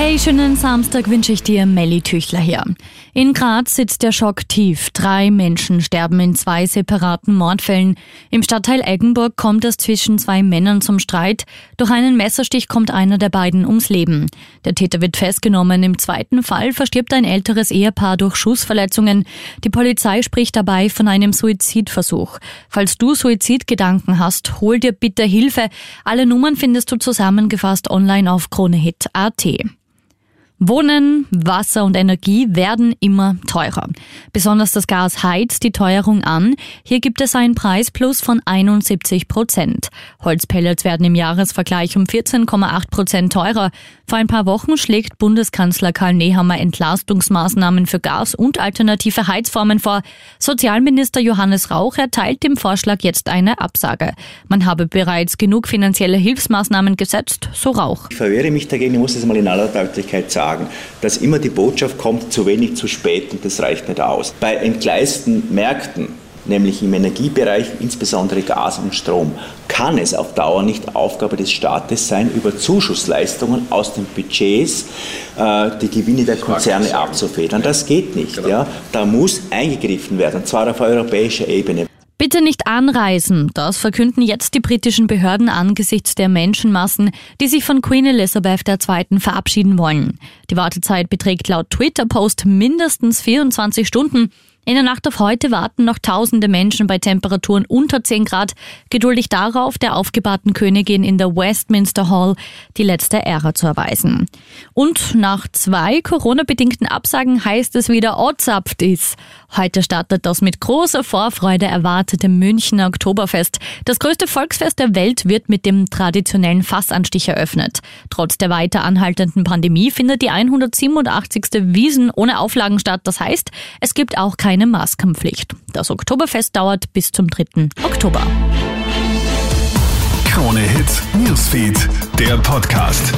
Hey, schönen Samstag wünsche ich dir, Melly Tüchler hier. In Graz sitzt der Schock tief. Drei Menschen sterben in zwei separaten Mordfällen. Im Stadtteil Eggenburg kommt es zwischen zwei Männern zum Streit. Durch einen Messerstich kommt einer der beiden ums Leben. Der Täter wird festgenommen. Im zweiten Fall verstirbt ein älteres Ehepaar durch Schussverletzungen. Die Polizei spricht dabei von einem Suizidversuch. Falls du Suizidgedanken hast, hol dir bitte Hilfe. Alle Nummern findest du zusammengefasst online auf kronehit.at. Wohnen, Wasser und Energie werden immer teurer. Besonders das Gas heizt die Teuerung an. Hier gibt es einen Preisplus von 71 Prozent. Holzpellets werden im Jahresvergleich um 14,8 Prozent teurer. Vor ein paar Wochen schlägt Bundeskanzler Karl Nehammer Entlastungsmaßnahmen für Gas und alternative Heizformen vor. Sozialminister Johannes Rauch erteilt dem Vorschlag jetzt eine Absage. Man habe bereits genug finanzielle Hilfsmaßnahmen gesetzt, so Rauch. Ich verwehre mich dagegen, ich muss es mal in aller Deutlichkeit sagen sagen, dass immer die Botschaft kommt, zu wenig, zu spät und das reicht nicht aus. Bei entgleisten Märkten, nämlich im Energiebereich, insbesondere Gas und Strom, kann es auf Dauer nicht Aufgabe des Staates sein, über Zuschussleistungen aus den Budgets äh, die Gewinne der Konzerne abzufedern. Das geht nicht. Genau. Ja. Da muss eingegriffen werden, und zwar auf europäischer Ebene. Bitte nicht anreisen. Das verkünden jetzt die britischen Behörden angesichts der Menschenmassen, die sich von Queen Elizabeth II. verabschieden wollen. Die Wartezeit beträgt laut Twitter-Post mindestens 24 Stunden. In der Nacht auf heute warten noch tausende Menschen bei Temperaturen unter 10 Grad geduldig darauf, der aufgebahrten Königin in der Westminster Hall die letzte Ära zu erweisen. Und nach zwei Corona-bedingten Absagen heißt es wieder Ozapft ist. Heute startet das mit großer Vorfreude erwartete Münchner Oktoberfest. Das größte Volksfest der Welt wird mit dem traditionellen Fassanstich eröffnet. Trotz der weiter anhaltenden Pandemie findet die 187. Wiesen ohne Auflagen statt. Das heißt, es gibt auch keine Maskenpflicht. Das Oktoberfest dauert bis zum 3. Oktober. Krone Hits, Newsfeed, der Podcast.